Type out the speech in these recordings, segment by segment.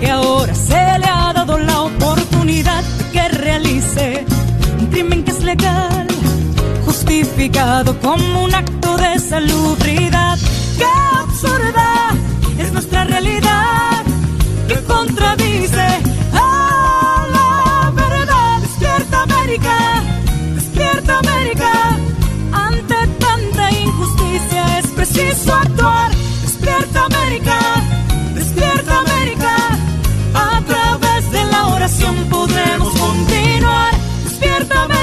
que ahora se le ha dado la oportunidad de que realice un crimen que es legal, justificado como un acto de salubridad. ¡Qué absurda es nuestra realidad que contradice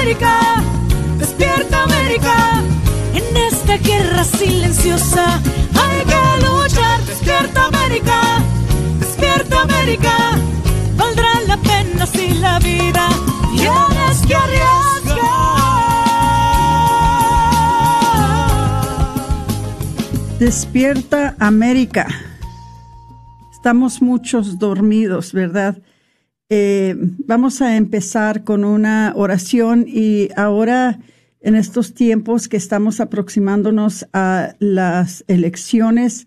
Despierta América. En esta guerra silenciosa hay que luchar. Despierta América, despierta América. Valdrá la pena si la vida tienes que arriesgar. Despierta América. Estamos muchos dormidos, ¿verdad? Eh, vamos a empezar con una oración y ahora en estos tiempos que estamos aproximándonos a las elecciones,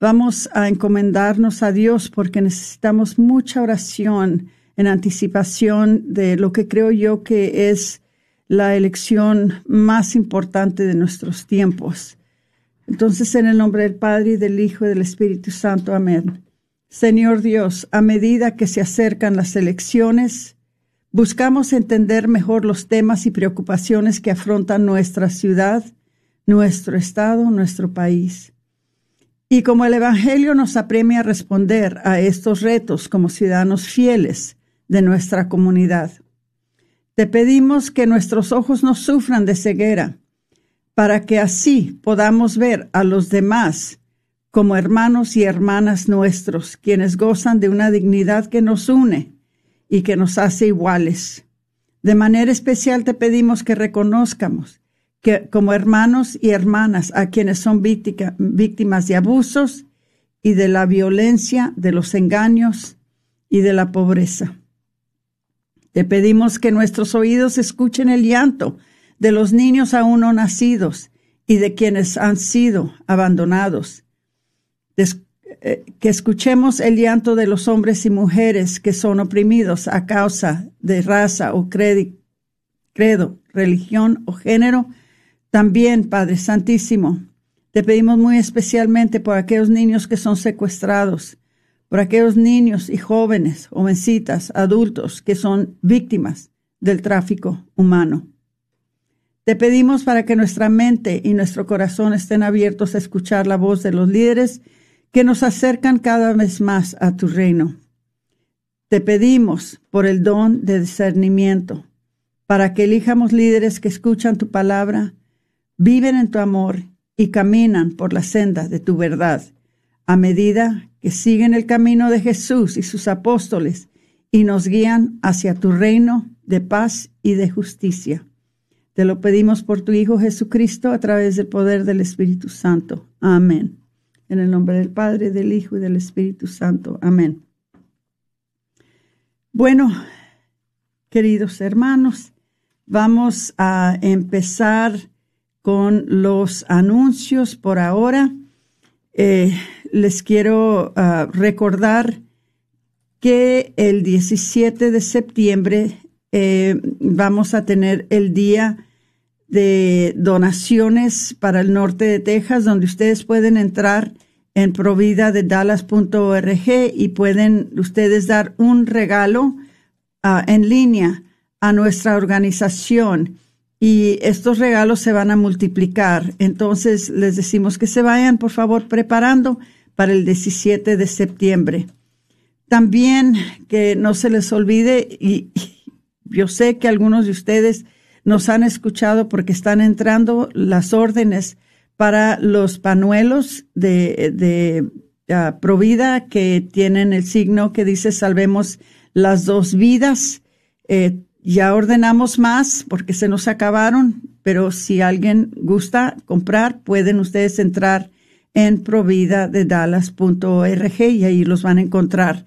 vamos a encomendarnos a Dios porque necesitamos mucha oración en anticipación de lo que creo yo que es la elección más importante de nuestros tiempos. Entonces, en el nombre del Padre y del Hijo y del Espíritu Santo. Amén. Señor Dios, a medida que se acercan las elecciones, buscamos entender mejor los temas y preocupaciones que afrontan nuestra ciudad, nuestro estado, nuestro país. Y como el Evangelio nos apremia a responder a estos retos como ciudadanos fieles de nuestra comunidad, te pedimos que nuestros ojos no sufran de ceguera para que así podamos ver a los demás como hermanos y hermanas nuestros, quienes gozan de una dignidad que nos une y que nos hace iguales. De manera especial te pedimos que reconozcamos que como hermanos y hermanas a quienes son víctimas de abusos y de la violencia, de los engaños y de la pobreza. Te pedimos que nuestros oídos escuchen el llanto de los niños aún no nacidos y de quienes han sido abandonados. Eh, que escuchemos el llanto de los hombres y mujeres que son oprimidos a causa de raza o credo, religión o género. También, Padre Santísimo, te pedimos muy especialmente por aquellos niños que son secuestrados, por aquellos niños y jóvenes, jovencitas, adultos que son víctimas del tráfico humano. Te pedimos para que nuestra mente y nuestro corazón estén abiertos a escuchar la voz de los líderes que nos acercan cada vez más a tu reino. Te pedimos por el don de discernimiento, para que elijamos líderes que escuchan tu palabra, viven en tu amor y caminan por la senda de tu verdad, a medida que siguen el camino de Jesús y sus apóstoles y nos guían hacia tu reino de paz y de justicia. Te lo pedimos por tu Hijo Jesucristo a través del poder del Espíritu Santo. Amén. En el nombre del Padre, del Hijo y del Espíritu Santo. Amén. Bueno, queridos hermanos, vamos a empezar con los anuncios por ahora. Eh, les quiero ah, recordar que el 17 de septiembre eh, vamos a tener el día de donaciones para el norte de Texas, donde ustedes pueden entrar en provida de dallas.org y pueden ustedes dar un regalo ah, en línea a nuestra organización y estos regalos se van a multiplicar. Entonces les decimos que se vayan, por favor, preparando para el 17 de septiembre. También que no se les olvide, y, yo sé que algunos de ustedes nos han escuchado porque están entrando las órdenes para los panuelos de, de uh, Provida que tienen el signo que dice salvemos las dos vidas. Eh, ya ordenamos más porque se nos acabaron, pero si alguien gusta comprar, pueden ustedes entrar en providadedallas.org y ahí los van a encontrar.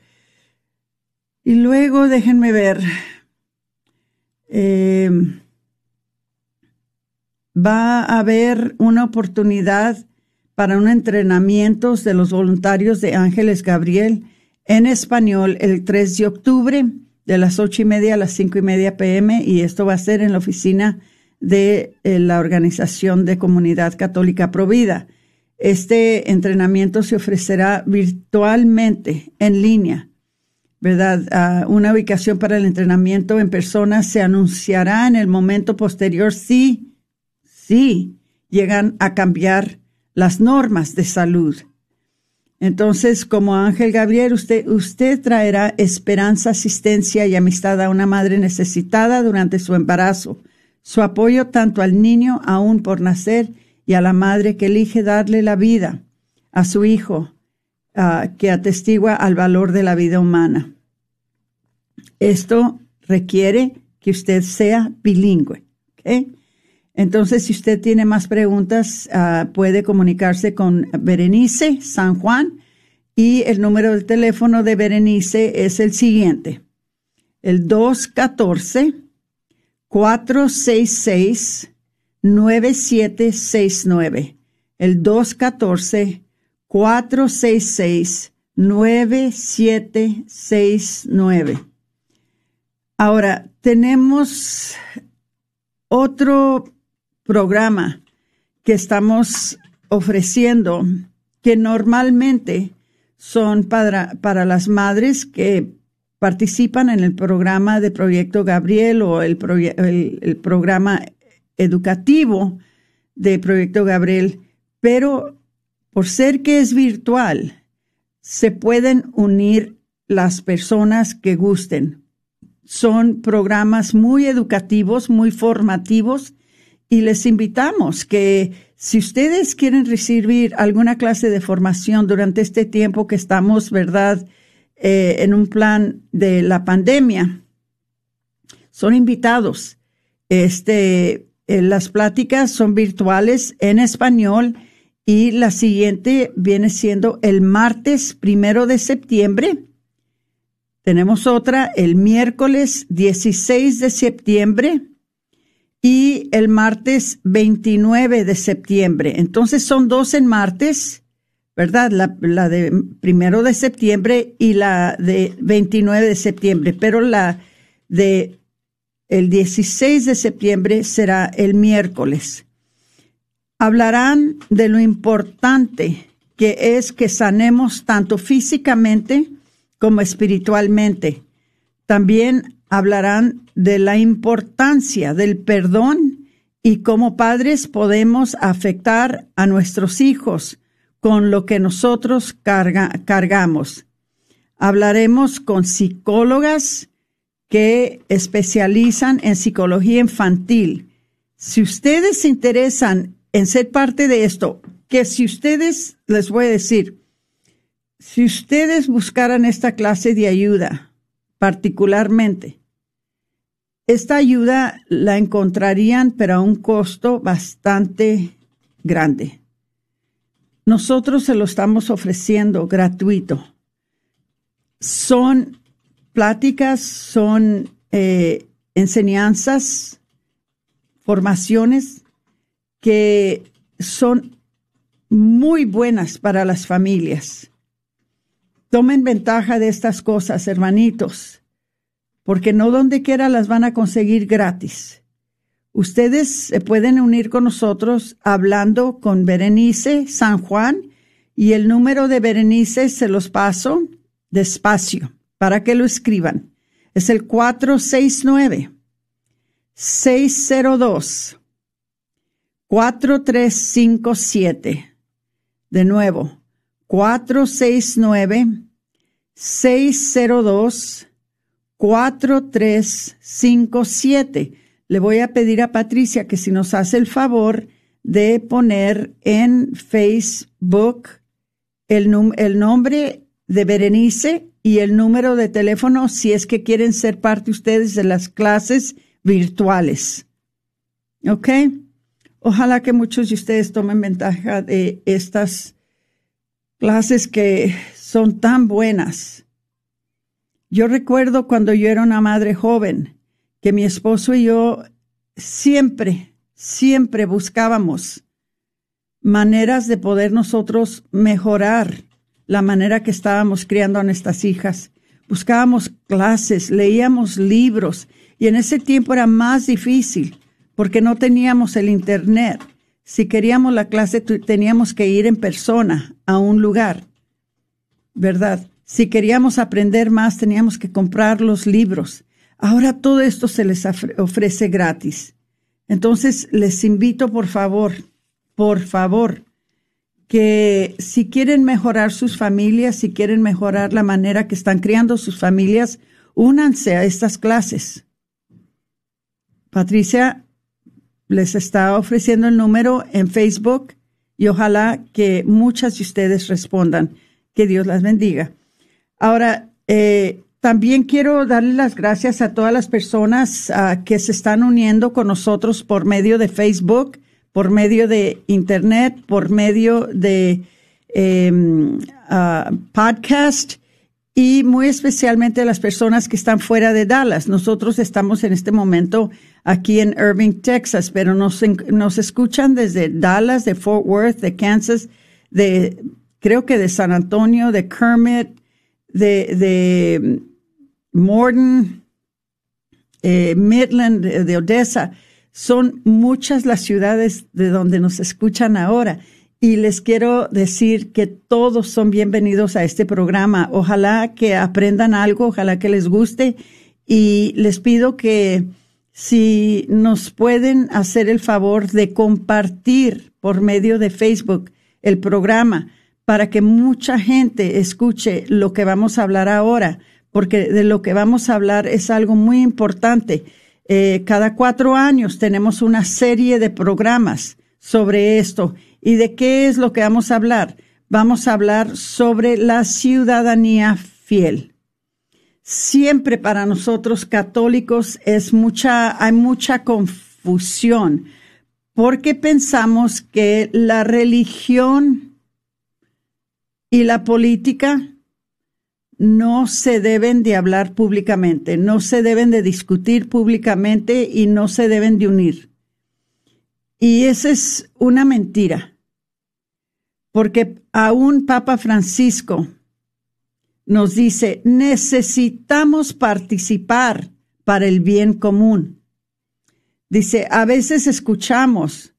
Y luego déjenme ver. Eh, va a haber una oportunidad para un entrenamiento de los voluntarios de Ángeles Gabriel en español el 3 de octubre de las ocho y media a las cinco y media pm y esto va a ser en la oficina de eh, la Organización de Comunidad Católica Provida. Este entrenamiento se ofrecerá virtualmente en línea, ¿verdad? una ubicación para el entrenamiento en persona se anunciará en el momento posterior si, si llegan a cambiar las normas de salud. Entonces, como Ángel Gabriel, usted, usted traerá esperanza, asistencia y amistad a una madre necesitada durante su embarazo, su apoyo tanto al niño aún por nacer y a la madre que elige darle la vida a su hijo, uh, que atestigua al valor de la vida humana. Esto requiere que usted sea bilingüe. ¿okay? Entonces, si usted tiene más preguntas, uh, puede comunicarse con Berenice San Juan y el número de teléfono de Berenice es el siguiente, el 214 466 9769. El 214-466-9769. Ahora, tenemos otro programa que estamos ofreciendo que normalmente son para, para las madres que participan en el programa de Proyecto Gabriel o el, el, el programa educativo de Proyecto Gabriel, pero por ser que es virtual, se pueden unir las personas que gusten. Son programas muy educativos, muy formativos, y les invitamos que si ustedes quieren recibir alguna clase de formación durante este tiempo que estamos, ¿verdad?, eh, en un plan de la pandemia, son invitados. Este, eh, las pláticas son virtuales en español y la siguiente viene siendo el martes primero de septiembre. Tenemos otra el miércoles 16 de septiembre y el martes 29 de septiembre. Entonces son dos en martes, ¿verdad? La, de primero de septiembre y la de 29 de septiembre, pero la de el 16 de septiembre será el miércoles. Hablarán de lo importante que es que sanemos tanto físicamente como espiritualmente. También hablarán de la importancia del perdón y cómo padres podemos afectar a nuestros hijos con lo que nosotros cargamos. Hablaremos con psicólogas, que especializan en psicología infantil. Si ustedes se interesan en ser parte de esto, que si ustedes, les voy a decir, si ustedes buscaran esta clase de ayuda, particularmente, esta ayuda la encontrarían, pero a un costo bastante grande. Nosotros se lo estamos ofreciendo gratuito. Son pláticas son eh, enseñanzas, formaciones que son muy buenas para las familias. Tomen ventaja de estas cosas, hermanitos, porque no donde quiera las van a conseguir gratis. Ustedes se pueden unir con nosotros hablando con Berenice San Juan y el número de Berenice se los paso despacio para que lo escriban. Es el 469 602 4357. De nuevo, 469 602 4357. Le voy a pedir a Patricia que si nos hace el favor de poner en Facebook el, el nombre de Berenice y el número de teléfono si es que quieren ser parte ustedes de las clases virtuales. ¿Ok? Ojalá que muchos de ustedes tomen ventaja de estas clases que son tan buenas. Yo recuerdo cuando yo era una madre joven que mi esposo y yo siempre, siempre buscábamos maneras de poder nosotros mejorar la manera que estábamos criando a nuestras hijas. Buscábamos clases, leíamos libros y en ese tiempo era más difícil porque no teníamos el Internet. Si queríamos la clase teníamos que ir en persona a un lugar, ¿verdad? Si queríamos aprender más teníamos que comprar los libros. Ahora todo esto se les ofrece gratis. Entonces les invito por favor, por favor, que si quieren mejorar sus familias, si quieren mejorar la manera que están criando sus familias, únanse a estas clases. Patricia les está ofreciendo el número en Facebook y ojalá que muchas de ustedes respondan. Que Dios las bendiga. Ahora, eh, también quiero darle las gracias a todas las personas ah, que se están uniendo con nosotros por medio de Facebook por medio de Internet, por medio de em, ah, podcast y muy especialmente las personas que están fuera de Dallas. Nosotros estamos en este momento aquí en Irving, Texas, pero nos, nos escuchan desde Dallas, de Fort Worth, de Kansas, de creo que de San Antonio, de Kermit, de, de Morden, eh, Midland, de Odessa. Son muchas las ciudades de donde nos escuchan ahora y les quiero decir que todos son bienvenidos a este programa. Ojalá que aprendan algo, ojalá que les guste y les pido que si nos pueden hacer el favor de compartir por medio de Facebook el programa para que mucha gente escuche lo que vamos a hablar ahora, porque de lo que vamos a hablar es algo muy importante eh, cada cuatro años tenemos una serie de programas sobre esto. ¿Y de qué es lo que vamos a hablar? Vamos a hablar sobre la ciudadanía fiel. Siempre para nosotros católicos es mucha, hay mucha confusión porque pensamos que la religión y la política no se deben de hablar públicamente, no se deben de discutir públicamente y no se deben de unir. Y esa es una mentira, porque aún Papa Francisco nos dice, necesitamos participar para el bien común. Dice, a veces escuchamos,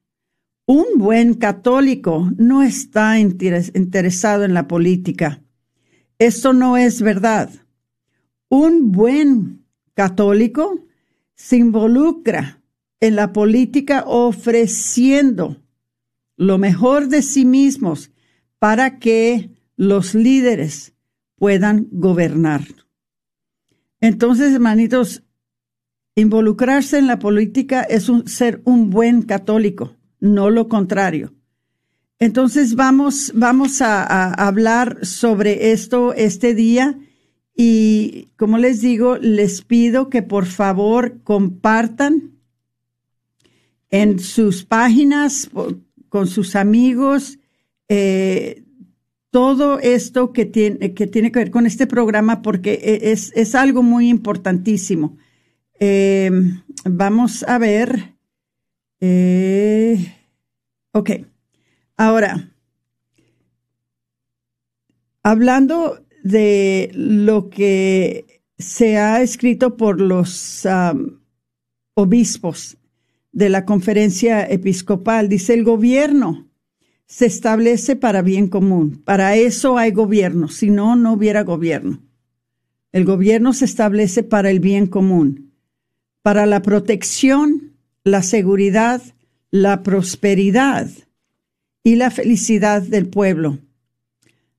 un buen católico no está interesado en la política esto no es verdad. Un buen católico se involucra en la política ofreciendo lo mejor de sí mismos para que los líderes puedan gobernar. Entonces, hermanitos, involucrarse en la política es ser un buen católico, no lo contrario. Entonces vamos, vamos a, hablar sobre esto este día y como les digo, les pido que por favor compartan en sus páginas con sus amigos eh, todo esto que tiene, que tiene que ver con este programa porque e, es, es algo muy importantísimo. Eh, vamos a ver. Eh, ok. Ahora, hablando de lo que se ha escrito por los obispos de la conferencia episcopal, dice el gobierno se establece para bien común. Para eso hay gobierno, si no, no hubiera gobierno. El gobierno se establece para el bien común, para la protección, la seguridad, la prosperidad y la felicidad del pueblo.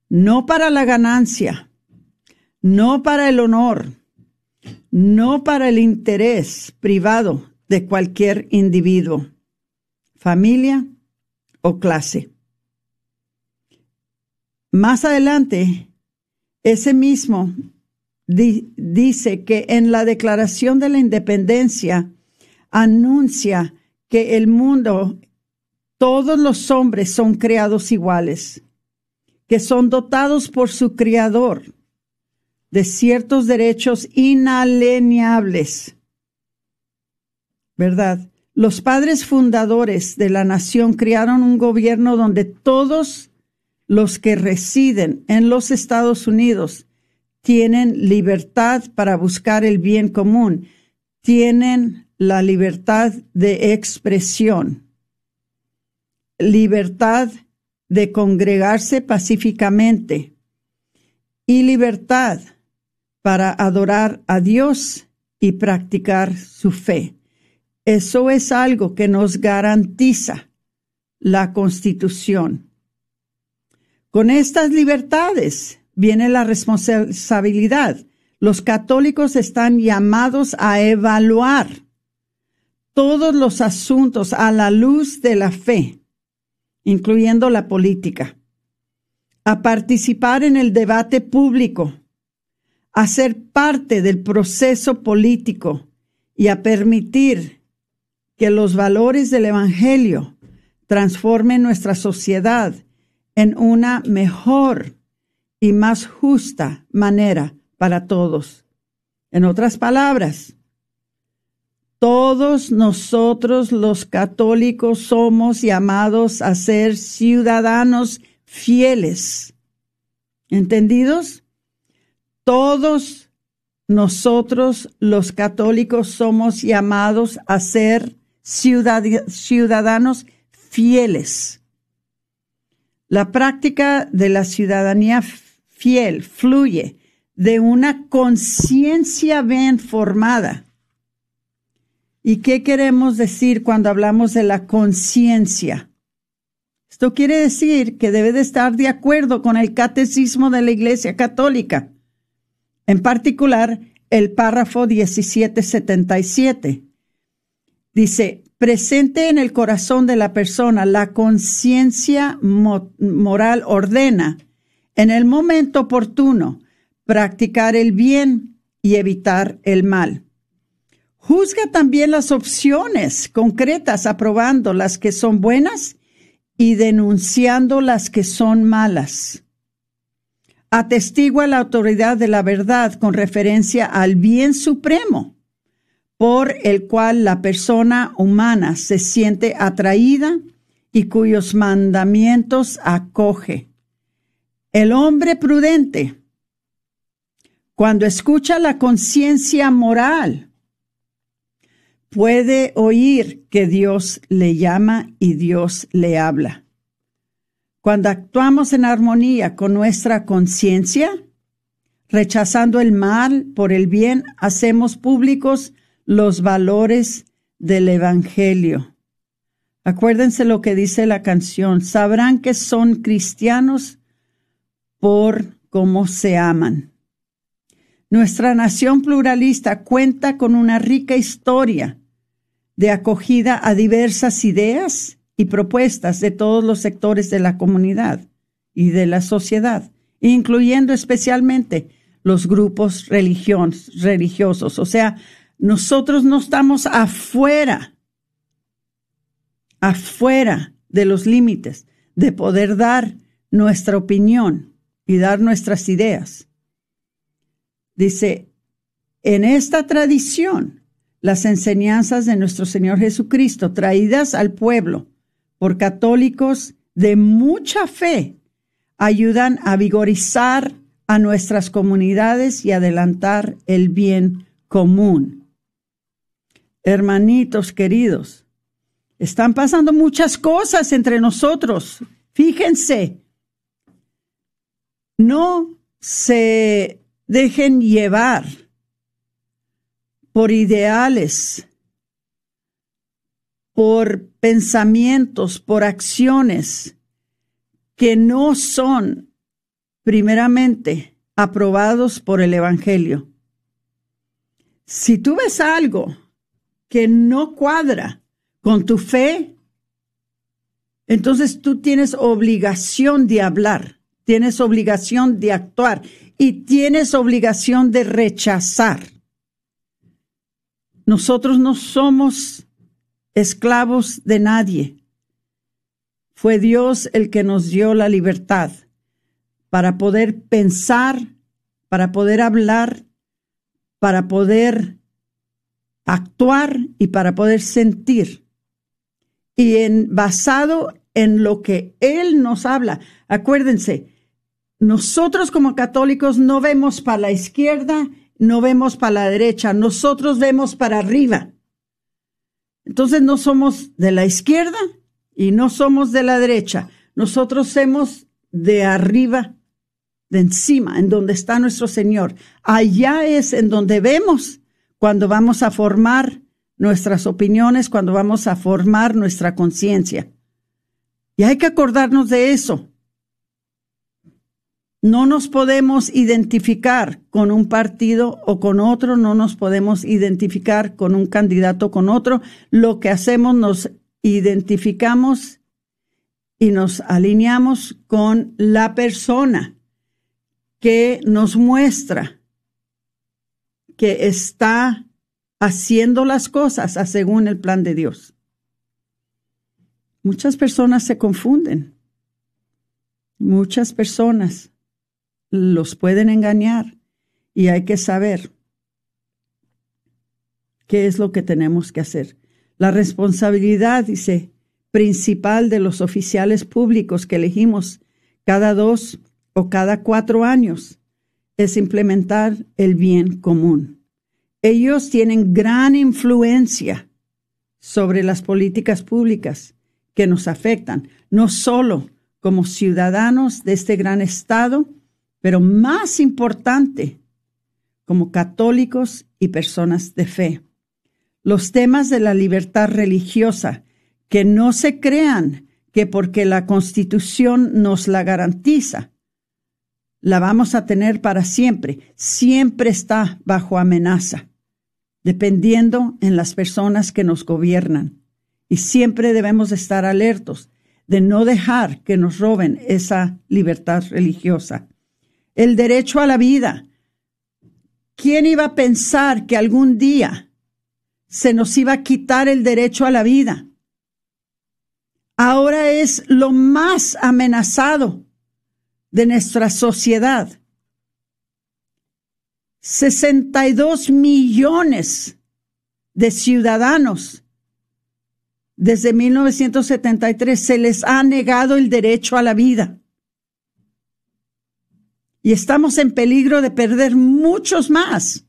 No para la ganancia, no para el honor, no para el interés privado de cualquier individuo, familia o clase. Más adelante, ese mismo dice que en la Declaración de la Independencia anuncia que el mundo, todos los hombres son creados iguales, que son dotados por su Creador de ciertos derechos inalienables. ¿Verdad? Los padres fundadores de la nación crearon un gobierno donde todos los que residen en los Estados Unidos tienen libertad para buscar el bien común, tienen la libertad de expresión, libertad de congregarse pacíficamente y libertad para adorar a Dios y practicar su fe. Eso es algo que nos garantiza la Constitución. Con estas libertades viene la responsabilidad. Los católicos están llamados a evaluar todos los asuntos a la luz de la fe, incluyendo la política, a participar en el debate público, a ser parte del proceso político y a permitir que los valores del Evangelio transformen nuestra sociedad en una mejor y más justa manera para todos. En otras palabras, todos nosotros los católicos somos llamados a ser ciudadanos fieles. ¿Entendidos? Todos nosotros los católicos somos llamados a ser ciudadanos fieles. La práctica de la ciudadanía fiel fluye de una conciencia bien formada. ¿Y qué queremos decir cuando hablamos de la conciencia? Esto quiere decir que debe de estar de acuerdo con el catecismo de la Iglesia Católica en particular el párrafo 1777. Dice, presente en el corazón de la persona, la conciencia moral ordena, en el momento oportuno, practicar el bien y evitar el mal. Juzga también las opciones concretas, aprobando las que son buenas y denunciando las que son malas atestigua la autoridad de la verdad con referencia al bien supremo por el cual la persona humana se siente atraída y cuyos mandamientos acoge. El hombre prudente, cuando escucha la conciencia moral, puede oír que Dios le llama y Dios le habla. Cuando actuamos en armonía con nuestra conciencia, rechazando el mal por el bien, hacemos públicos los valores del Evangelio. Acuérdense lo que dice la canción, sabrán que son cristianos por cómo se aman. Nuestra nación pluralista cuenta con una rica historia de acogida a diversas ideas y propuestas de todos los sectores de la comunidad y de la sociedad, incluyendo especialmente los grupos religiosos. O sea, nosotros no estamos afuera, afuera de los límites de poder dar nuestra opinión y dar nuestras ideas. Dice, en esta tradición, las enseñanzas de nuestro Señor Jesucristo traídas al pueblo por católicos de mucha fe ayudan a vigorizar a nuestras comunidades y adelantar el bien común. Hermanitos queridos, están pasando muchas cosas entre nosotros. Fíjense, no se dejen llevar por ideales, por pensamientos, por acciones que no son primeramente aprobados por el Evangelio. Si tú ves algo que no cuadra con tu fe, entonces tú tienes obligación de hablar, tienes obligación de actuar y tienes obligación de rechazar. Nosotros no somos esclavos de nadie. Fue Dios el que nos dio la libertad para poder pensar, para poder hablar, para poder actuar y para poder sentir. Y en, basado en lo que Él nos habla. Acuérdense, nosotros como católicos no vemos para la izquierda, no vemos para la derecha, nosotros vemos para arriba. Entonces no somos de la izquierda y no somos de la derecha, nosotros somos de arriba, de encima, en donde está nuestro Señor. Allá es en donde vemos cuando vamos a formar nuestras opiniones, cuando vamos a formar nuestra conciencia. Y hay que acordarnos de eso. No nos podemos identificar con un partido o con otro, no nos podemos identificar con un candidato o con otro. Lo que hacemos nos identificamos y nos alineamos con la persona que nos muestra que está haciendo las cosas según el plan de Dios. Muchas personas se confunden. Muchas personas los pueden engañar y hay que saber qué es lo que tenemos que hacer. La responsabilidad, dice, principal de los oficiales públicos que elegimos cada dos o cada cuatro años es implementar el bien común. Ellos tienen gran influencia sobre las políticas públicas que nos afectan, no solo como ciudadanos de este gran Estado, pero más importante, como católicos y personas de fe. Los temas de la libertad religiosa, que no se crean que porque la Constitución nos la garantiza, la vamos a tener para siempre, siempre está bajo amenaza, dependiendo en las personas que nos gobiernan. Y siempre debemos estar alertos de no dejar que nos roben esa libertad religiosa el derecho a la vida. ¿Quién iba a pensar que algún día se nos iba a quitar el derecho a la vida? Ahora es lo más amenazado de nuestra sociedad. 62 millones de ciudadanos desde 1973 se les ha negado el derecho a la vida y estamos en peligro de perder muchos más,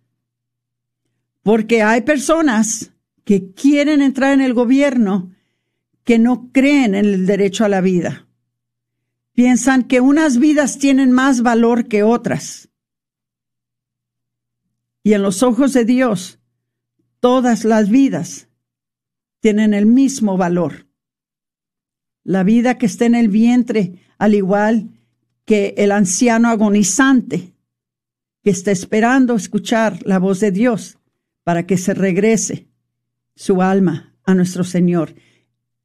porque hay personas que quieren entrar en el gobierno que no creen en el derecho a la vida. Piensan que unas vidas tienen más valor que otras. Y en los ojos de Dios, todas las vidas tienen el mismo valor. La vida que está en el vientre, al igual que el anciano agonizante que está esperando escuchar la voz de Dios para que se regrese su alma a nuestro Señor.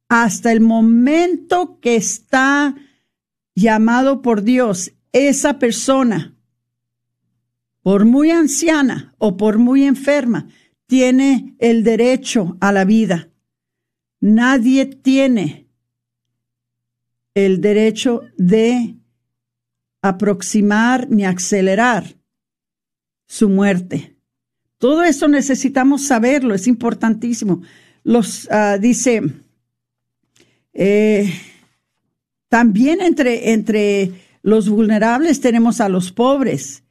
Hasta el momento que está llamado por Dios, esa persona, por muy anciana o por muy enferma, tiene el derecho a la vida. Nadie tiene el derecho de aproximar ni acelerar su muerte. Todo eso necesitamos saberlo, es importantísimo. Los ah, dice eh, también entre, entre los vulnerables tenemos a los pobres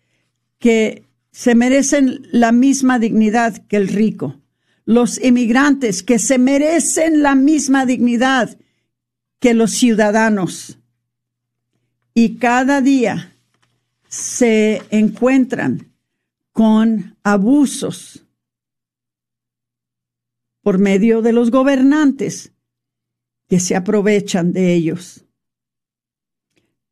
que se merecen la misma dignidad que el rico. Los inmigrantes que se merecen la misma dignidad que los ciudadanos y cada día se encuentran con abusos por medio de los gobernantes que se aprovechan de ellos.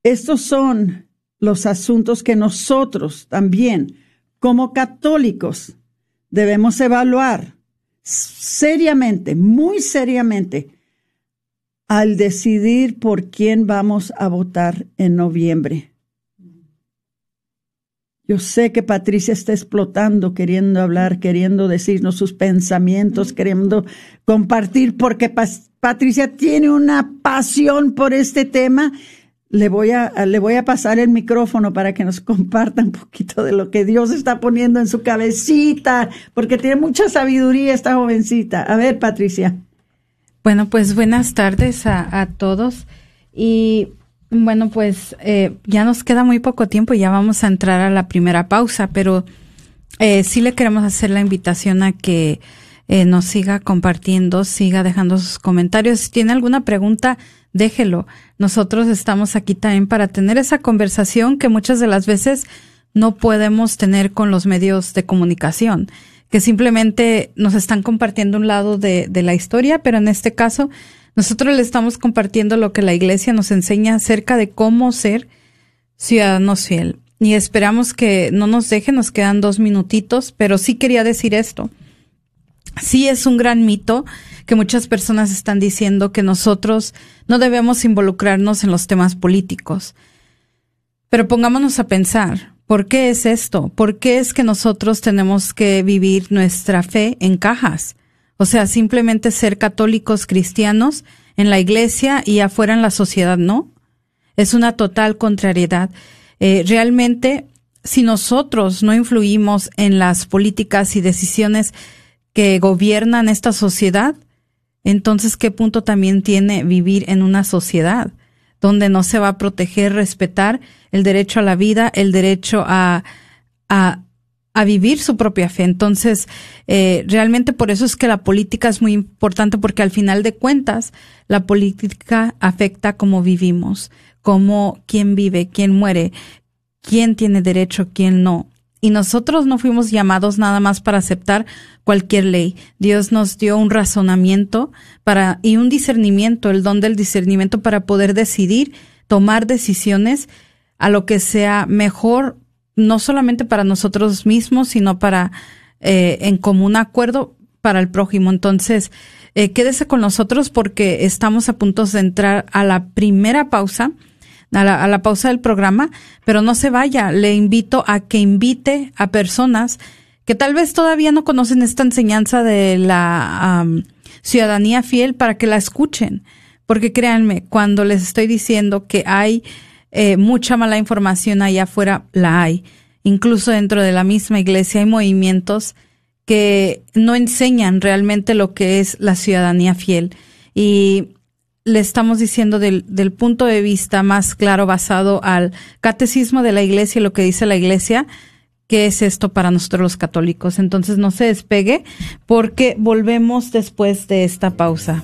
Estos son los asuntos que nosotros también, como católicos, debemos evaluar seriamente, muy seriamente, al decidir por quién vamos a votar en noviembre. Yo sé que Patricia está explotando, queriendo hablar, queriendo decirnos sus pensamientos, queriendo compartir, porque Patricia tiene una pasión por este tema. Le voy, a, le voy a pasar el micrófono para que nos comparta un poquito de lo que Dios está poniendo en su cabecita, porque tiene mucha sabiduría esta jovencita. A ver, Patricia. Bueno, pues buenas tardes a, a todos. Y bueno, pues eh, ya nos queda muy poco tiempo y ya vamos a entrar a la primera pausa, pero eh, sí le queremos hacer la invitación a que eh, nos siga compartiendo, siga dejando sus comentarios. Si tiene alguna pregunta, déjelo. Nosotros estamos aquí también para tener esa conversación que muchas de las veces no podemos tener con los medios de comunicación, que simplemente nos están compartiendo un lado de, de la historia, pero en este caso nosotros le estamos compartiendo lo que la iglesia nos enseña acerca de cómo ser ciudadanos fiel. Y esperamos que no nos dejen, nos quedan dos minutitos, pero sí quería decir esto. Sí es un gran mito que muchas personas están diciendo que nosotros no debemos involucrarnos en los temas políticos. Pero pongámonos a pensar, ¿por qué es esto? ¿Por qué es que nosotros tenemos que vivir nuestra fe en cajas? O sea, simplemente ser católicos cristianos en la iglesia y afuera en la sociedad, no. Es una total contrariedad. Eh, realmente, si nosotros no influimos en las políticas y decisiones que gobiernan esta sociedad, entonces, ¿qué punto también tiene vivir en una sociedad donde no se va a proteger, respetar el derecho a la vida, el derecho a, a, vivir su propia fe. Entonces, eh, realmente por eso es que la política es muy importante porque al final de cuentas, la política afecta cómo vivimos, cómo quién vive, quién muere, quién tiene derecho, quién no. Y nosotros no fuimos llamados nada más para aceptar cualquier ley. Dios nos dio un razonamiento para, y un discernimiento, el don del discernimiento para poder decidir, tomar decisiones a lo que sea mejor no solamente para nosotros mismos, sino para eh, en común acuerdo para el prójimo. Entonces, eh, quédese con nosotros porque estamos a punto de entrar a la primera pausa, a la, a la pausa del programa, pero no se vaya. Le invito a que invite a personas que tal vez todavía no conocen esta enseñanza de la ciudadanía fiel para que la escuchen. Porque créanme, cuando les estoy diciendo que hay eh, mucha mala información allá afuera la hay. Incluso dentro de la misma iglesia hay movimientos que no enseñan realmente lo que es la ciudadanía fiel. Y le estamos diciendo del, punto de vista más claro basado al catecismo de la iglesia y lo que dice la iglesia, qué es esto para nosotros los católicos. Entonces no se despegue porque volvemos después de esta pausa.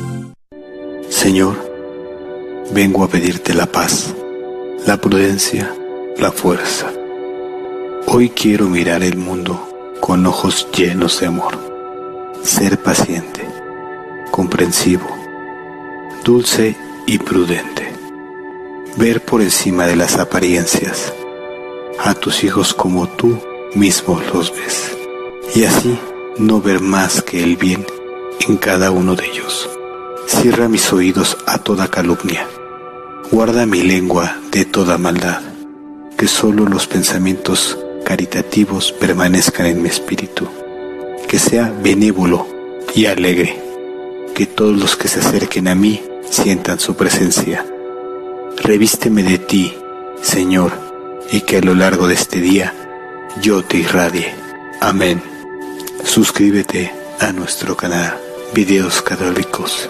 Señor, vengo a pedirte la paz, la prudencia, la fuerza. Hoy quiero mirar el mundo con ojos llenos de amor, ser paciente, comprensivo, dulce y prudente, ver por encima de las apariencias a tus hijos como tú mismo los ves, y así no ver más que el bien en cada uno de ellos. Cierra mis oídos a toda calumnia, guarda mi lengua de toda maldad, que solo los pensamientos caritativos permanezcan en mi espíritu, que sea benévolo y alegre, que todos los que se acerquen a mí sientan su presencia. Revísteme de ti, Señor, y que a lo largo de este día yo te irradie. Amén. Suscríbete a nuestro canal Videos Católicos.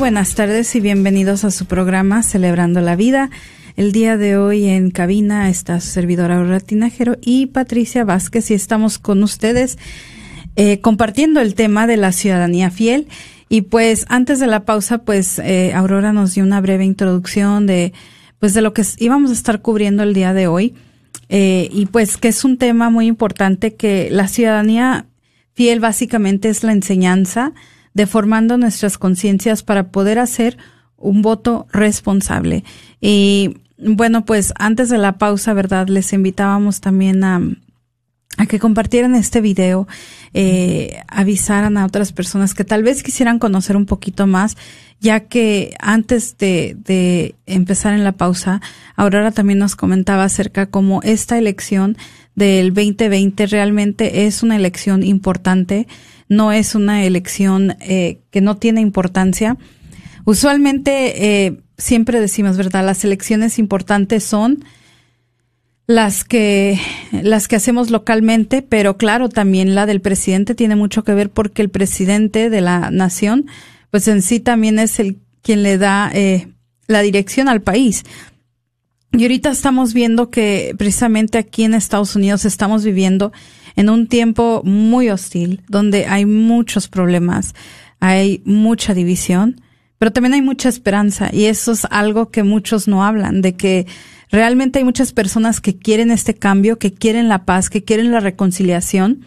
Buenas tardes y bienvenidos a su programa Celebrando la Vida. El día de hoy en cabina está su servidora Aurora Tinajero y Patricia Vázquez y estamos con ustedes eh, compartiendo el tema de la ciudadanía fiel. Y pues antes de la pausa, pues eh, Aurora nos dio una breve introducción de pues de lo que íbamos a estar cubriendo el día de hoy. Eh, y pues que es un tema muy importante que la ciudadanía fiel básicamente es la enseñanza, deformando nuestras conciencias para poder hacer un voto responsable. Y bueno, pues antes de la pausa, ¿verdad? Les invitábamos también a, a que compartieran este video, eh, avisaran a otras personas que tal vez quisieran conocer un poquito más, ya que antes de, de empezar en la pausa, Aurora también nos comentaba acerca cómo esta elección del 2020 realmente es una elección importante no es una elección eh, que no tiene importancia. Usualmente eh, siempre decimos, ¿verdad? Las elecciones importantes son las que las que hacemos localmente, pero claro, también la del presidente tiene mucho que ver porque el presidente de la nación, pues en sí también es el quien le da eh, la dirección al país. Y ahorita estamos viendo que precisamente aquí en Estados Unidos estamos viviendo en un tiempo muy hostil, donde hay muchos problemas, hay mucha división, pero también hay mucha esperanza. Y eso es algo que muchos no hablan, de que realmente hay muchas personas que quieren este cambio, que quieren la paz, que quieren la reconciliación,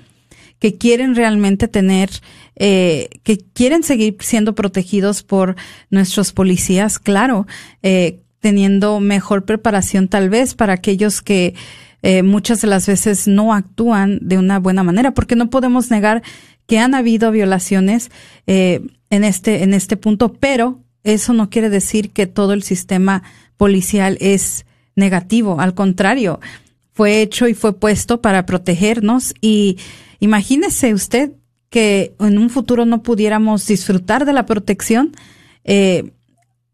que quieren realmente tener, eh, que quieren seguir siendo protegidos por nuestros policías, claro, eh, teniendo mejor preparación tal vez para aquellos que eh, muchas de las veces no actúan de una buena manera, porque no podemos negar que han habido violaciones eh, en este en este punto, pero eso no quiere decir que todo el sistema policial es negativo, al contrario, fue hecho y fue puesto para protegernos y imagínese usted que en un futuro no pudiéramos disfrutar de la protección eh,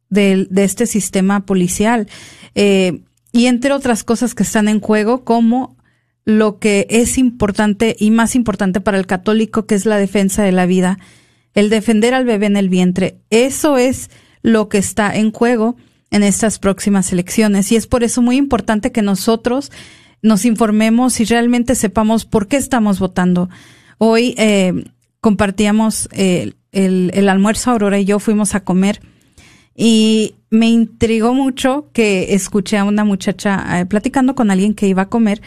de, de, este sistema policial. Eh, y entre otras cosas que están en juego, como lo que es importante y más importante para el católico, que es la defensa de la vida, el defender al bebé en el vientre. Eso es lo que está en juego en estas próximas elecciones y es por eso muy importante que nosotros nos informemos y realmente sepamos por qué estamos votando. Hoy eh, compartíamos eh, el, el almuerzo, Aurora y yo fuimos a comer y me intrigó mucho que escuché a una muchacha eh, platicando con alguien que iba a comer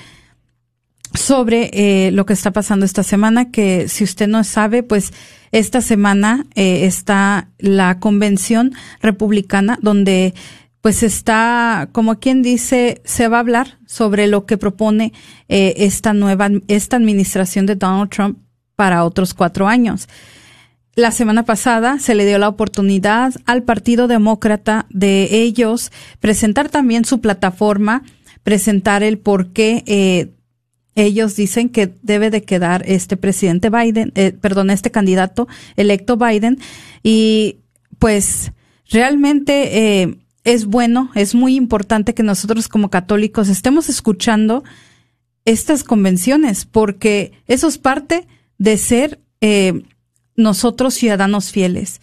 sobre eh, lo que está pasando esta semana, que si usted no sabe, pues esta semana eh, está la convención republicana donde pues está, como quien dice, se va a hablar sobre lo que propone eh, esta nueva, esta administración de Donald Trump para otros cuatro años. La semana pasada se le dio la oportunidad al Partido Demócrata de ellos presentar también su plataforma, presentar el por qué eh, ellos dicen que debe de quedar este presidente Biden, eh, perdón, este candidato electo Biden. Y pues realmente eh, es bueno, es muy importante que nosotros como católicos estemos escuchando estas convenciones, porque eso es parte de ser eh, nosotros ciudadanos fieles.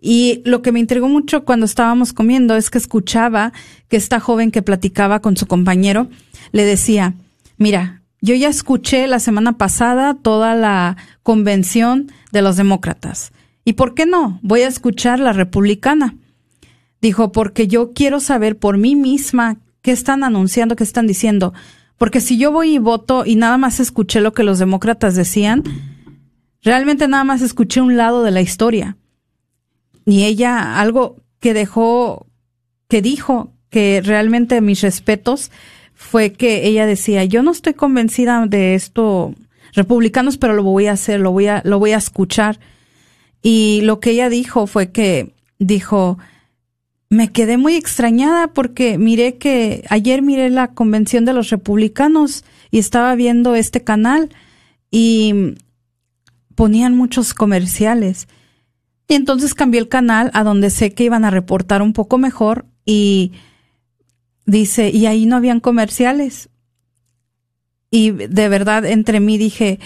Y lo que me intrigó mucho cuando estábamos comiendo es que escuchaba que esta joven que platicaba con su compañero le decía, mira, yo ya escuché la semana pasada toda la convención de los demócratas. ¿Y por qué no? Voy a escuchar la republicana. Dijo, porque yo quiero saber por mí misma qué están anunciando, qué están diciendo. Porque si yo voy y voto y nada más escuché lo que los demócratas decían, realmente nada más escuché un lado de la historia. Y ella, algo que dejó, que dijo, que realmente mis respetos, fue que ella decía, yo no estoy convencida de esto, republicanos, pero lo voy a hacer, lo voy a, lo voy a escuchar. Y lo que ella dijo fue que dijo, me quedé muy extrañada porque miré que ayer miré la convención de los republicanos y estaba viendo este canal y ponían muchos comerciales. Y entonces cambié el canal a donde sé que iban a reportar un poco mejor y dice, y ahí no habían comerciales. Y de verdad entre mí dije,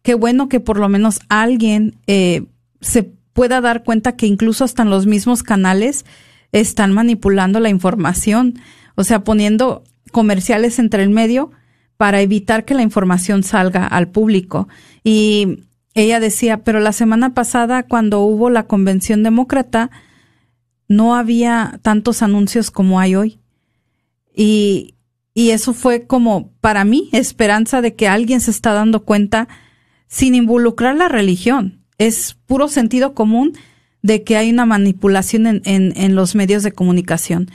qué bueno que por lo menos alguien eh, se pueda dar cuenta que incluso hasta en los mismos canales están manipulando la información, o sea, poniendo comerciales entre el medio para evitar que la información salga al público. Y ella decía, pero la semana pasada cuando hubo la convención demócrata, no había tantos anuncios como hay hoy. Y, y eso fue como, para mí, esperanza de que alguien se está dando cuenta sin involucrar la religión. Es puro sentido común de que hay una manipulación en, en, los medios de comunicación.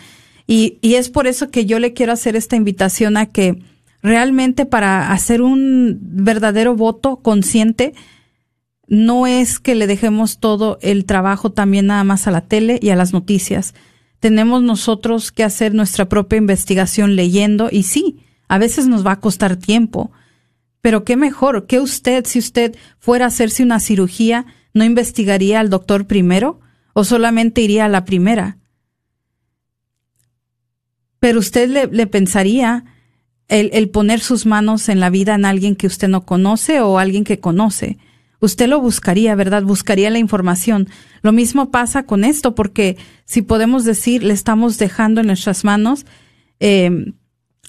Y, y, es por eso que yo le quiero hacer esta invitación a que realmente para hacer un verdadero voto consciente, no es que le dejemos todo el trabajo también nada más a la tele y a las noticias. Tenemos nosotros que hacer nuestra propia investigación leyendo y sí, a veces nos va a costar tiempo. Pero qué mejor que usted, si usted fuera a hacerse una cirugía, ¿no investigaría al doctor primero o solamente iría a la primera? Pero usted le, pensaría el, el, poner sus manos en la vida en alguien que usted no conoce o alguien que conoce. Usted lo buscaría, ¿verdad? Buscaría la información. Lo mismo pasa con esto, porque si podemos decir, le estamos dejando en nuestras manos eh,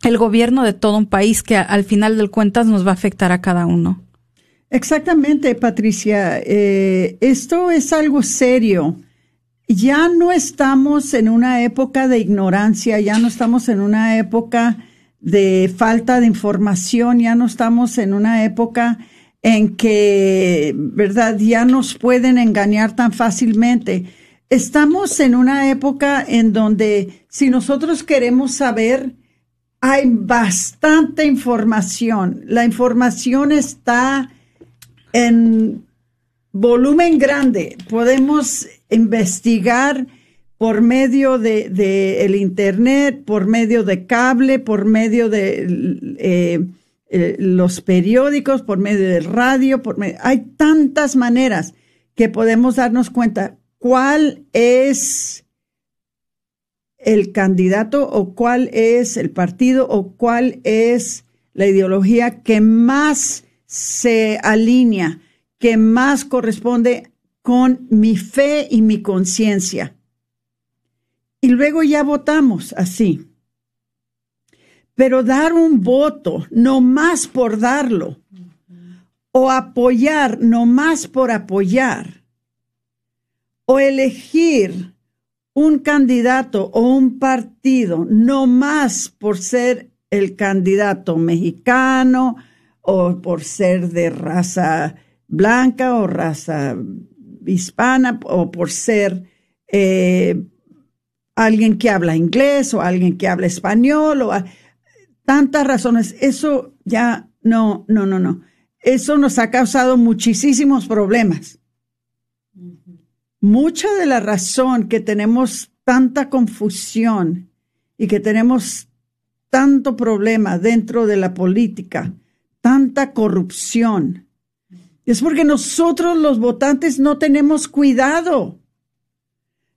el gobierno de todo un país que al final del cuentas nos va a afectar a cada uno. Exactamente, Patricia. Eh, esto es algo serio. Ya no estamos en una época de ignorancia, ya no estamos en una época de falta de información, ya no estamos en una época en que, ¿verdad? Ya nos pueden engañar tan fácilmente. Estamos en una época en donde si nosotros queremos saber, hay bastante información. La información está en volumen grande. Podemos investigar por medio de, el internet, por medio de cable, por medio de eh, eh, los periódicos, por medio del radio, por hay tantas maneras que podemos darnos cuenta cuál es el candidato o cuál es el partido o cuál es la ideología que más se alinea, que más corresponde con mi fe y mi conciencia. Y luego ya votamos así. Pero dar un voto, no más por darlo, o apoyar, no más por apoyar, o elegir un candidato o un partido, no más por ser el candidato mexicano, o por ser de raza blanca o raza hispana o por ser eh, alguien que habla inglés o alguien que habla español o tantas razones. Eso ya no, no, no, no. Eso nos ha causado muchísimos problemas. Mucha de la razón que tenemos tanta confusión y que tenemos tanto problema dentro de la política, tanta corrupción, es porque nosotros los votantes no tenemos cuidado.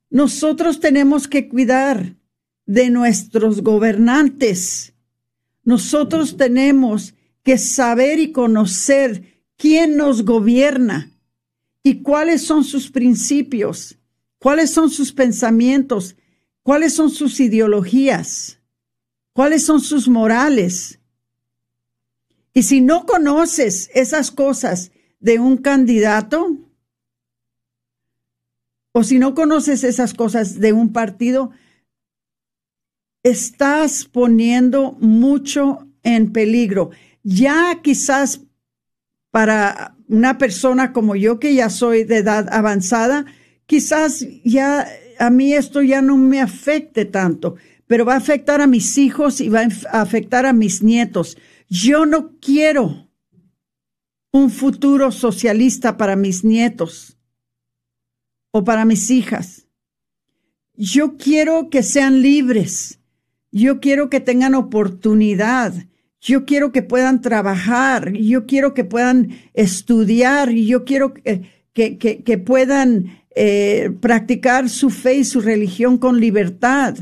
Nosotros tenemos que cuidar de nuestros gobernantes. Nosotros tenemos que saber y conocer quién nos gobierna y cuáles son sus principios, cuáles son sus pensamientos, cuáles son sus ideologías, cuáles son sus morales. Y si no conoces esas cosas de un candidato, o si no conoces esas cosas de un partido, estás poniendo mucho en peligro. Ya quizás para una persona como yo, que ya soy de edad avanzada, quizás ya a mí esto ya no me afecte tanto, pero va a afectar a mis hijos y va a afectar a mis nietos. Yo no quiero un futuro socialista para mis nietos o para mis hijas. Yo quiero que sean libres. Yo quiero que tengan oportunidad. Yo quiero que puedan trabajar. Yo quiero que puedan estudiar. Yo quiero que, que, que, puedan eh, practicar su fe y su religión con libertad.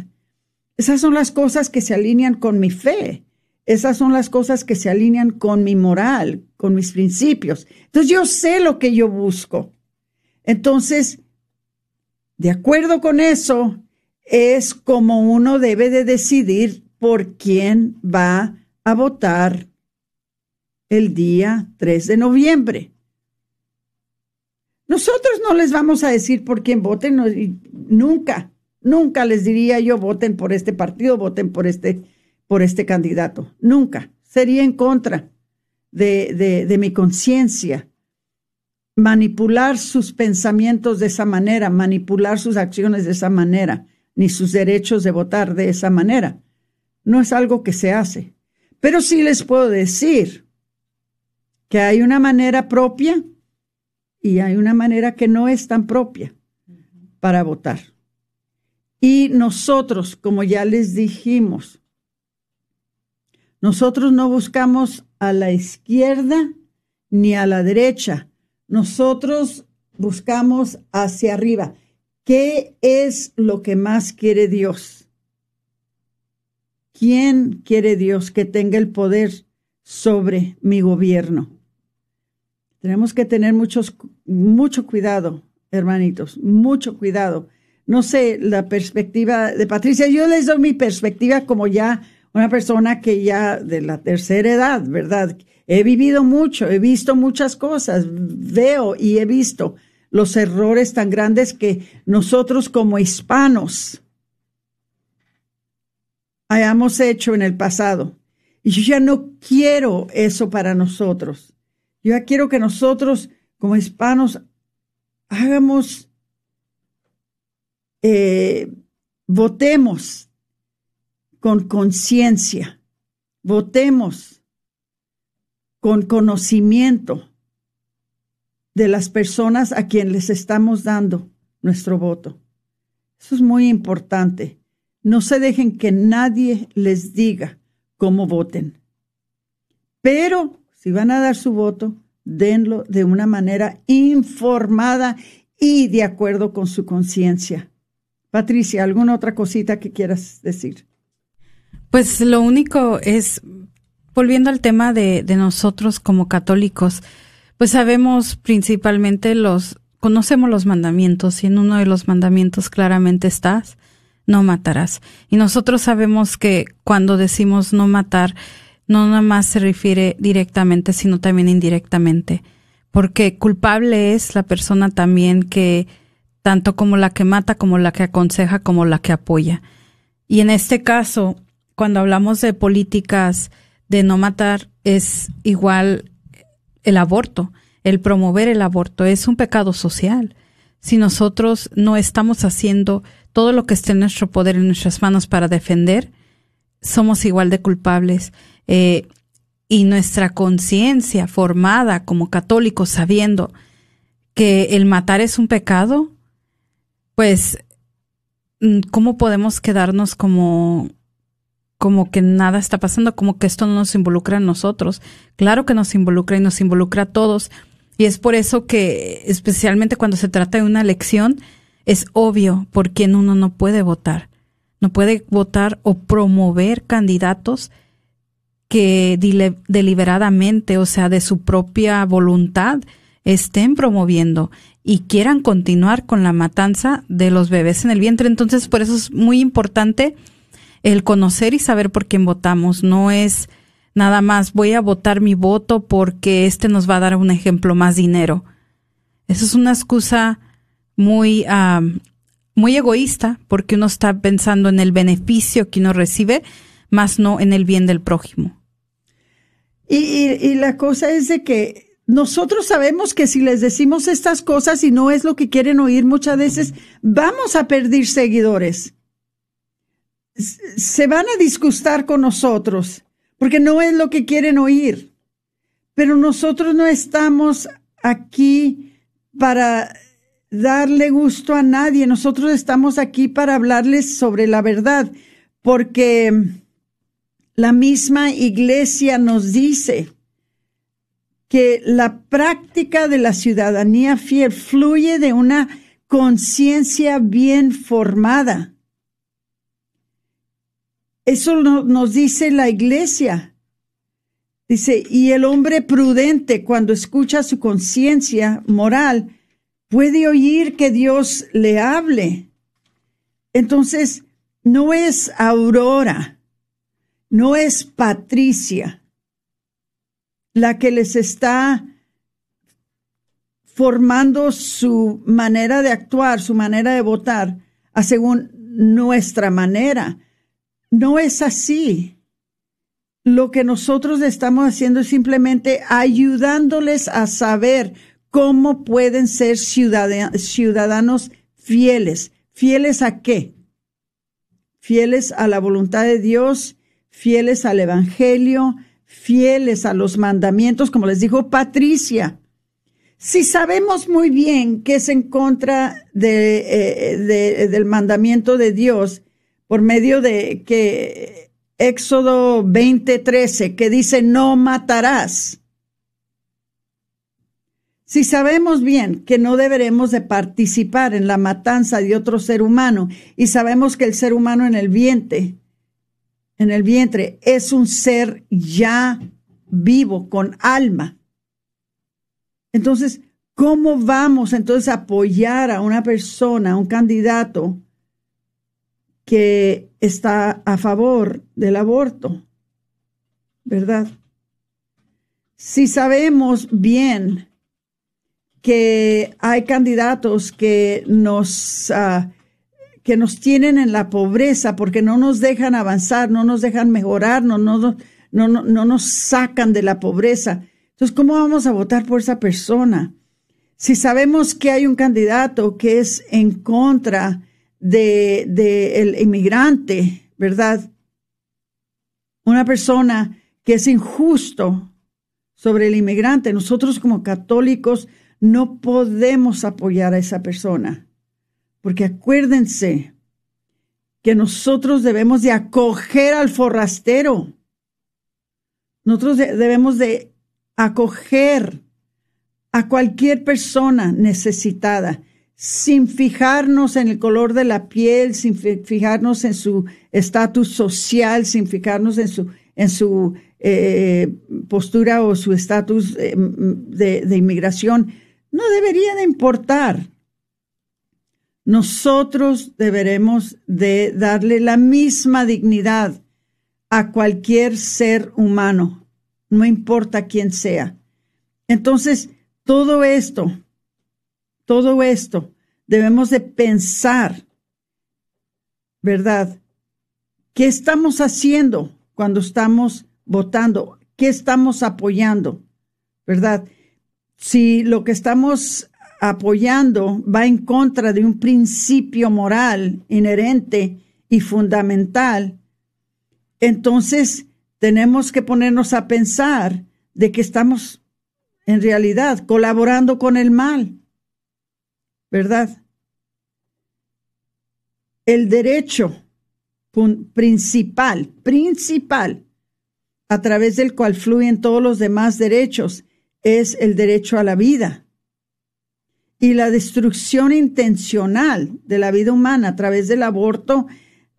Esas son las cosas que se alinean con mi fe. Esas son las cosas que se alinean con mi moral, con mis principios. Entonces yo sé lo que yo busco. Entonces, de acuerdo con eso, es como uno debe de decidir por quién va a votar el día 3 de noviembre. Nosotros no les vamos a decir por quién voten, nunca, nunca les diría yo voten por este partido, voten por este, por este candidato, nunca. Sería en contra de, de, de mi conciencia manipular sus pensamientos de esa manera, manipular sus acciones de esa manera, ni sus derechos de votar de esa manera. No es algo que se hace. Pero sí les puedo decir que hay una manera propia y hay una manera que no es tan propia para votar. Y nosotros, como ya les dijimos, nosotros no buscamos a la izquierda ni a la derecha, nosotros buscamos hacia arriba. ¿Qué es lo que más quiere Dios? ¿Quién quiere Dios que tenga el poder sobre mi gobierno? Tenemos que tener mucho cuidado, hermanitos, mucho cuidado. No sé la perspectiva de Patricia. Yo les doy mi perspectiva como ya una persona que ya de la tercera edad, ¿verdad? He vivido mucho, he visto muchas cosas, veo y he visto los errores tan grandes que nosotros como hispanos hayamos hecho en el pasado. Y yo ya no quiero eso para nosotros. Yo ya quiero que nosotros como hispanos hagamos, eh, votemos con conciencia, votemos con conocimiento de las personas a quien les estamos dando nuestro voto. Eso es muy importante. No se dejen que nadie les diga cómo voten. Pero si van a dar su voto, denlo de una manera informada y de acuerdo con su conciencia. Patricia, ¿alguna otra cosita que quieras decir? Pues lo único es volviendo al tema de, de nosotros como católicos, pues sabemos principalmente los, conocemos los mandamientos y en uno de los mandamientos claramente estás, no matarás. Y nosotros sabemos que cuando decimos no matar, no nada más se refiere directamente, sino también indirectamente, porque culpable es la persona también que, tanto como la que mata, como la que aconseja, como la que apoya. Y en este caso, cuando hablamos de políticas de no matar es igual el aborto, el promover el aborto es un pecado social. Si nosotros no estamos haciendo todo lo que esté en nuestro poder, en nuestras manos para defender, somos igual de culpables. Eh, y nuestra conciencia formada como católicos sabiendo que el matar es un pecado, pues, mm, ¿cómo podemos quedarnos como, como que nada está pasando, como que esto no nos involucra a nosotros? Claro que nos involucra y nos involucra a todos. Y es por eso que, especialmente cuando se trata de una elección, es obvio por quién uno no puede votar. No puede votar o promover candidatos que deliberadamente, o sea, de su propia voluntad, estén promoviendo y quieran continuar con la matanza de los bebés en el vientre. Entonces, por eso es muy importante el conocer y saber por quién votamos. No es nada más voy a votar mi voto porque este nos va a dar un ejemplo más dinero. Eso es una excusa muy, muy egoísta porque uno está pensando en el beneficio que uno recibe, más no en el bien del prójimo. Y, la cosa es de que nosotros sabemos que si les decimos estas cosas y no es lo que quieren oír muchas veces, vamos a perder seguidores. Se van a disgustar con nosotros porque no es lo que quieren oír. Pero nosotros no estamos aquí para darle gusto a nadie. Nosotros estamos aquí para hablarles sobre la verdad, porque la misma iglesia nos dice que la práctica de la ciudadanía fiel fluye de una conciencia bien formada. Eso nos dice la iglesia. Dice, y el hombre prudente cuando escucha su conciencia moral puede oír que Dios le hable. Entonces, no es Aurora, no es Patricia la que les está formando su manera de actuar, su manera de votar, a según nuestra manera. No es así. Lo que nosotros estamos haciendo es simplemente ayudándoles a saber cómo pueden ser ciudadanos fieles. ¿Fieles a qué? Fieles a la voluntad de Dios fieles al Evangelio, fieles a los mandamientos, como les dijo Patricia. Si sabemos muy bien que es en contra de, eh, del mandamiento de Dios por medio de que Éxodo 20:13, que dice no matarás. Si sabemos bien que no deberemos de participar en la matanza de otro ser humano y sabemos que el ser humano en el vientre en el vientre es un ser ya vivo, con alma. Entonces, ¿cómo vamos entonces a apoyar a una persona, a un candidato que está a favor del aborto? ¿Verdad? Si sabemos bien que hay candidatos que nos ah, que nos tienen en la pobreza porque no nos dejan avanzar, no nos dejan mejorar, no, no, no, no, no nos sacan de la pobreza. Entonces, ¿cómo vamos a votar por esa persona? Si sabemos que hay un candidato que es en contra de, el inmigrante, ¿verdad? Una persona que es injusto sobre el inmigrante. Nosotros como católicos no podemos apoyar a esa persona. Porque acuérdense que nosotros debemos de acoger al forrastero. Nosotros debemos de acoger a cualquier persona necesitada sin fijarnos en el color de la piel, sin fijarnos en su estatus social, sin fijarnos en su, en su eh, postura o su estatus eh, de, de inmigración. No debería de importar. Nosotros deberemos de darle la misma dignidad a cualquier ser humano, no importa quién sea. Entonces, todo esto, todo esto, debemos de pensar, ¿verdad? ¿Qué estamos haciendo cuando estamos votando? ¿Qué estamos apoyando? ¿Verdad? Si lo que estamos apoyando va en contra de un principio moral inherente y fundamental, entonces tenemos que ponernos a pensar de que estamos en realidad colaborando con el mal, ¿verdad? El derecho principal, principal, a través del cual fluyen todos los demás derechos, es el derecho a la vida. Y la destrucción intencional de la vida humana a través del aborto,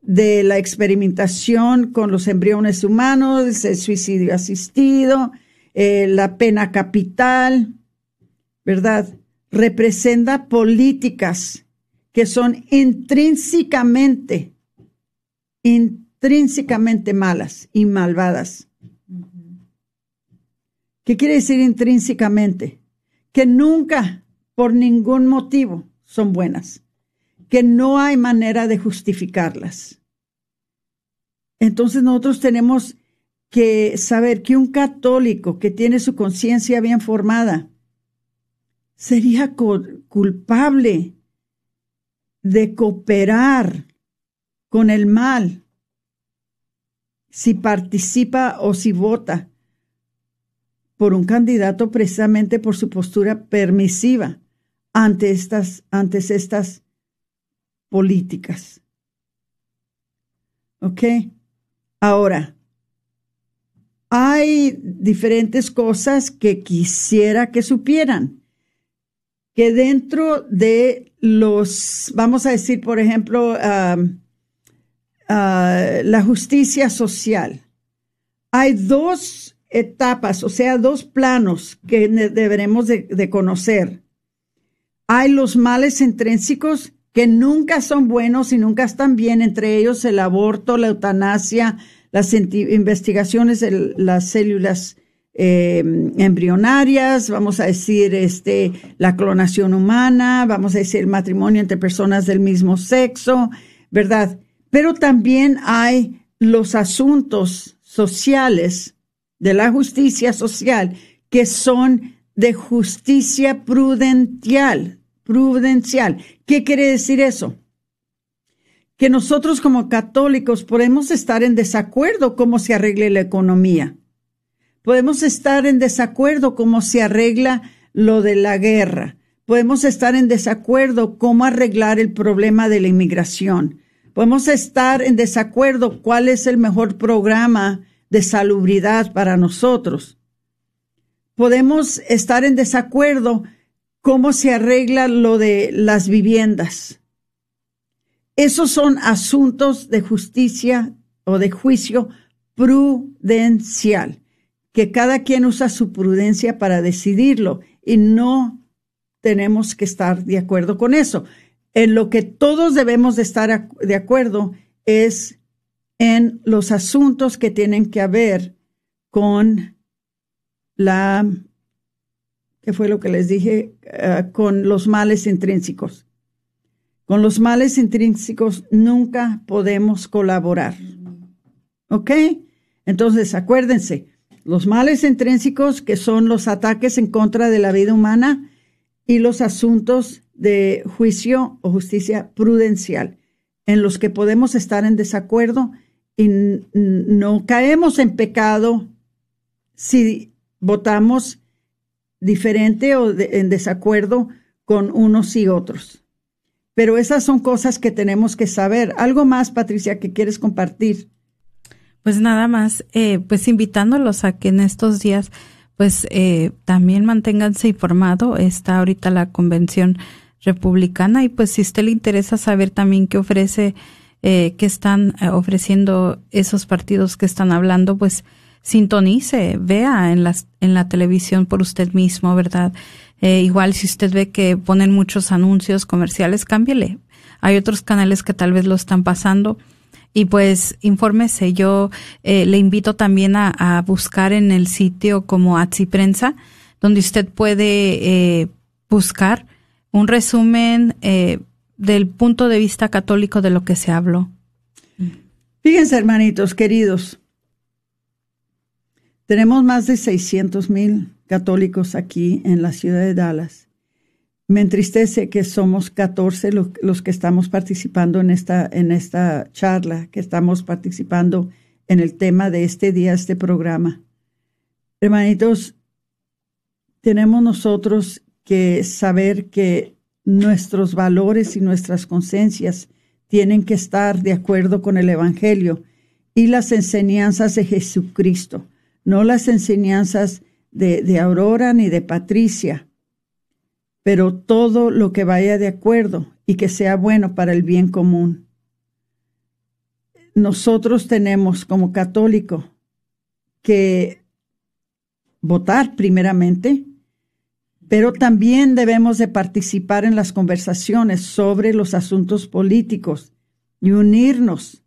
de la experimentación con los embriones humanos, el suicidio asistido, eh, la pena capital, ¿verdad? Representa políticas que son intrínsecamente, intrínsecamente malas y malvadas. ¿Qué quiere decir intrínsecamente? Que nunca, por ningún motivo, son buenas, que no hay manera de justificarlas. Entonces nosotros tenemos que saber que un católico que tiene su conciencia bien formada sería culpable de cooperar con el mal si participa o si vota por un candidato precisamente por su postura permisiva ante estas, ante estas políticas. ¿Ok? Ahora, hay diferentes cosas que quisiera que supieran. Que dentro de los, vamos a decir, por ejemplo, la justicia social, hay dos etapas, o sea, dos planos que deberemos de, conocer. Hay los males intrínsecos que nunca son buenos y nunca están bien, entre ellos el aborto, la eutanasia, las investigaciones de las células eh, embrionarias, vamos a decir, este, la clonación humana, vamos a decir, matrimonio entre personas del mismo sexo, ¿verdad? Pero también hay los asuntos sociales de la justicia social que son de justicia prudencial, prudencial. ¿Qué quiere decir eso? Que nosotros como católicos podemos estar en desacuerdo cómo se arregle la economía. Podemos estar en desacuerdo cómo se arregla lo de la guerra. Podemos estar en desacuerdo cómo arreglar el problema de la inmigración. Podemos estar en desacuerdo cuál es el mejor programa de salubridad para nosotros. Podemos estar en desacuerdo cómo se arregla lo de las viviendas. Esos son asuntos de justicia o de juicio prudencial, que cada quien usa su prudencia para decidirlo y no tenemos que estar de acuerdo con eso. En lo que todos debemos de estar de acuerdo es en los asuntos que tienen que ver con la, ¿qué fue lo que les dije? Eh, con los males intrínsecos. Con los males intrínsecos nunca podemos colaborar. ¿Ok? Entonces, acuérdense, los males intrínsecos, que son los ataques en contra de la vida humana, y los asuntos de juicio o justicia prudencial, en los que podemos estar en desacuerdo y no caemos en pecado si votamos diferente o en desacuerdo con unos y otros. Pero esas son cosas que tenemos que saber. ¿Algo más, Patricia, que quieres compartir? Pues nada más, eh, pues invitándolos a que en estos días, pues eh, también manténganse informado. Está ahorita la convención republicana y pues si usted le interesa saber también qué ofrece eh, que están eh, ofreciendo esos partidos que están hablando, pues sintonice, vea en, las, en la televisión por usted mismo, ¿verdad? Eh, igual si usted ve que ponen muchos anuncios comerciales, cámbiele. Hay otros canales que tal vez lo están pasando y pues infórmese. Yo le invito también a, buscar en el sitio como Atsi Prensa, donde usted puede buscar un resumen eh, del punto de vista católico de lo que se habló. Fíjense, hermanitos queridos, tenemos más de 600 mil católicos aquí en la ciudad de Dallas Me entristece que somos 14 los, que estamos participando en esta, en esta charla, que estamos participando en el tema de este día, este programa. Hermanitos, tenemos nosotros que saber que nuestros valores y nuestras conciencias tienen que estar de acuerdo con el Evangelio y las enseñanzas de Jesucristo, no las enseñanzas de Aurora ni de Patricia, pero todo lo que vaya de acuerdo y que sea bueno para el bien común. Nosotros tenemos como católico que votar primeramente, pero también debemos de participar en las conversaciones sobre los asuntos políticos y unirnos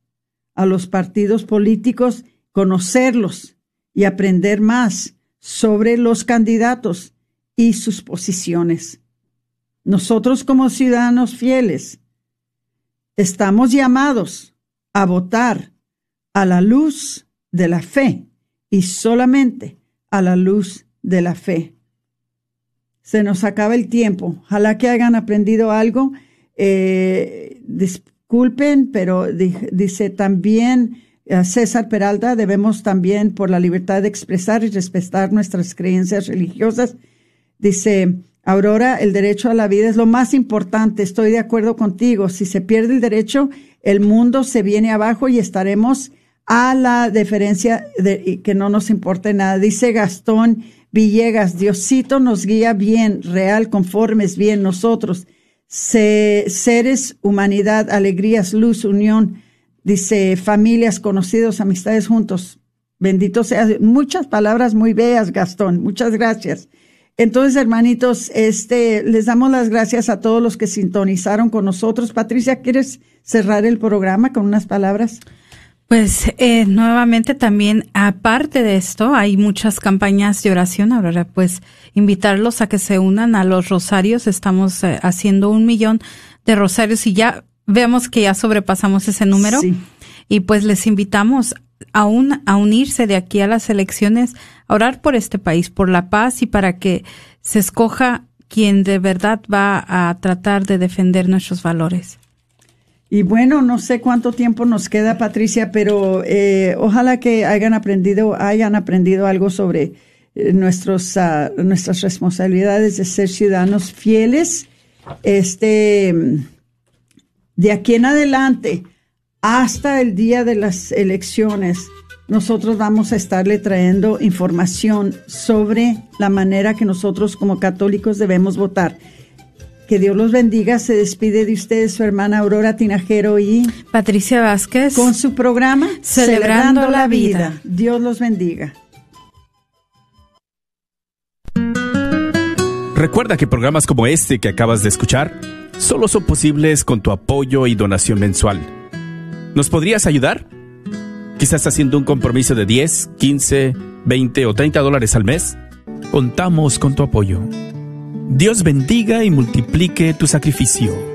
a los partidos políticos, conocerlos y aprender más sobre los candidatos y sus posiciones. Nosotros como ciudadanos fieles estamos llamados a votar a la luz de la fe y solamente a la luz de la fe. Se nos acaba el tiempo. Ojalá que hayan aprendido algo. Eh, disculpen, pero dice también a César Peralta, debemos también por la libertad de expresar y respetar nuestras creencias religiosas. Dice, Aurora, el derecho a la vida es lo más importante. Estoy de acuerdo contigo. Si se pierde el derecho, el mundo se viene abajo y estaremos a la deferencia de que no nos importe nada. Dice Gastón Villegas, Diosito nos guía bien, real, conformes bien nosotros. seres, humanidad, alegrías, luz, unión. Dice familias, conocidos, amistades juntos. Bendito sea. Muchas palabras muy bellas, Gastón. Muchas gracias. Entonces, hermanitos, este, les damos las gracias a todos los que sintonizaron con nosotros. Patricia, ¿quieres cerrar el programa con unas palabras? Pues eh, nuevamente también, aparte de esto, hay muchas campañas de oración. Ahora, pues, invitarlos a que se unan a los rosarios. Estamos eh, haciendo un millón de rosarios y ya vemos que ya sobrepasamos ese número. Y pues les invitamos aún a unirse de aquí a las elecciones, a orar por este país, por la paz y para que se escoja quien de verdad va a tratar de defender nuestros valores. Y bueno, no sé cuánto tiempo nos queda, Patricia, pero eh, ojalá que hayan aprendido, hayan aprendido algo sobre eh, nuestros, ah, nuestras responsabilidades de ser ciudadanos fieles. Este, de aquí en adelante, hasta el día de las elecciones, nosotros vamos a estarle trayendo información sobre la manera que nosotros como católicos debemos votar. Que Dios los bendiga. Se despide de ustedes su hermana Aurora Tinajero y Patricia Vázquez con su programa Celebrando, la vida. Dios los bendiga. Recuerda que programas como este que acabas de escuchar solo son posibles con tu apoyo y donación mensual. ¿Nos podrías ayudar? Quizás haciendo un compromiso de 10, 15, 20 o 30 dólares al mes. Contamos con tu apoyo. Dios bendiga y multiplique tu sacrificio.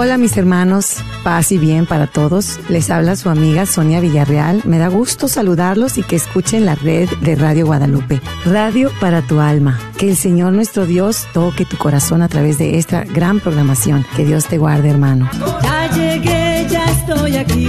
Hola mis hermanos, paz y bien para todos. Les habla su amiga Sonia Villarreal. Me da gusto saludarlos y que escuchen la red de Radio Guadalupe. Radio para tu alma. Que el Señor nuestro Dios toque tu corazón a través de esta gran programación. Que Dios te guarde hermano. Ya llegué, ya estoy aquí.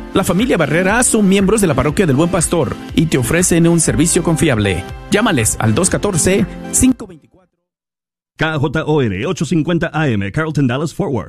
La familia Barrera son miembros de la parroquia del Buen Pastor y te ofrecen un servicio confiable. Llámales al 214 524 KJOR 850 AM Carlton Dallas Forward.